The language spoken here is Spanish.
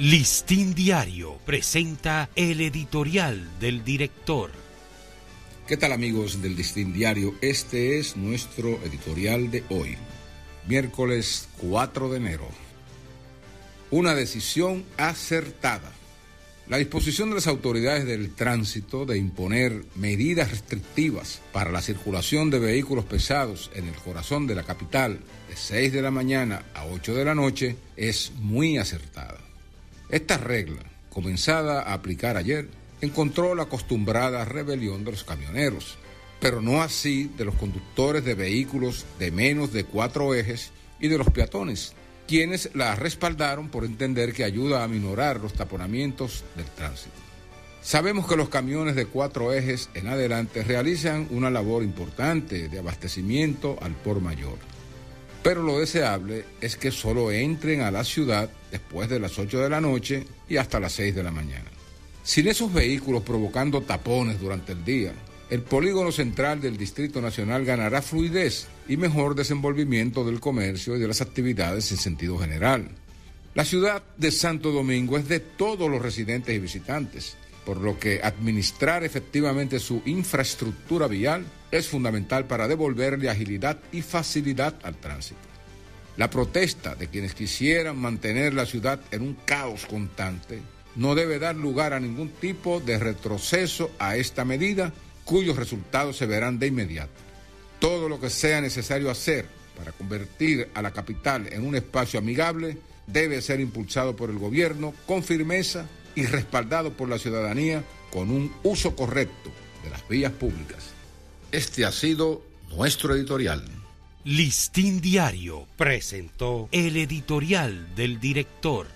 Listín Diario presenta el editorial del director. ¿Qué tal amigos del Listín Diario? Este es nuestro editorial de hoy, miércoles 4 de enero. Una decisión acertada. La disposición de las autoridades del tránsito de imponer medidas restrictivas para la circulación de vehículos pesados en el corazón de la capital de 6 de la mañana a 8 de la noche es muy acertada. Esta regla, comenzada a aplicar ayer, encontró la acostumbrada rebelión de los camioneros, pero no así de los conductores de vehículos de menos de cuatro ejes y de los peatones, quienes la respaldaron por entender que ayuda a minorar los taponamientos del tránsito. Sabemos que los camiones de cuatro ejes en adelante realizan una labor importante de abastecimiento al por mayor pero lo deseable es que solo entren a la ciudad después de las 8 de la noche y hasta las 6 de la mañana. Sin esos vehículos provocando tapones durante el día, el polígono central del Distrito Nacional ganará fluidez y mejor desenvolvimiento del comercio y de las actividades en sentido general. La ciudad de Santo Domingo es de todos los residentes y visitantes, por lo que administrar efectivamente su infraestructura vial es fundamental para devolverle agilidad y facilidad al tránsito. La protesta de quienes quisieran mantener la ciudad en un caos constante no debe dar lugar a ningún tipo de retroceso a esta medida cuyos resultados se verán de inmediato. Todo lo que sea necesario hacer para convertir a la capital en un espacio amigable debe ser impulsado por el gobierno con firmeza y respaldado por la ciudadanía con un uso correcto de las vías públicas. Este ha sido nuestro editorial. Listín Diario presentó el editorial del director.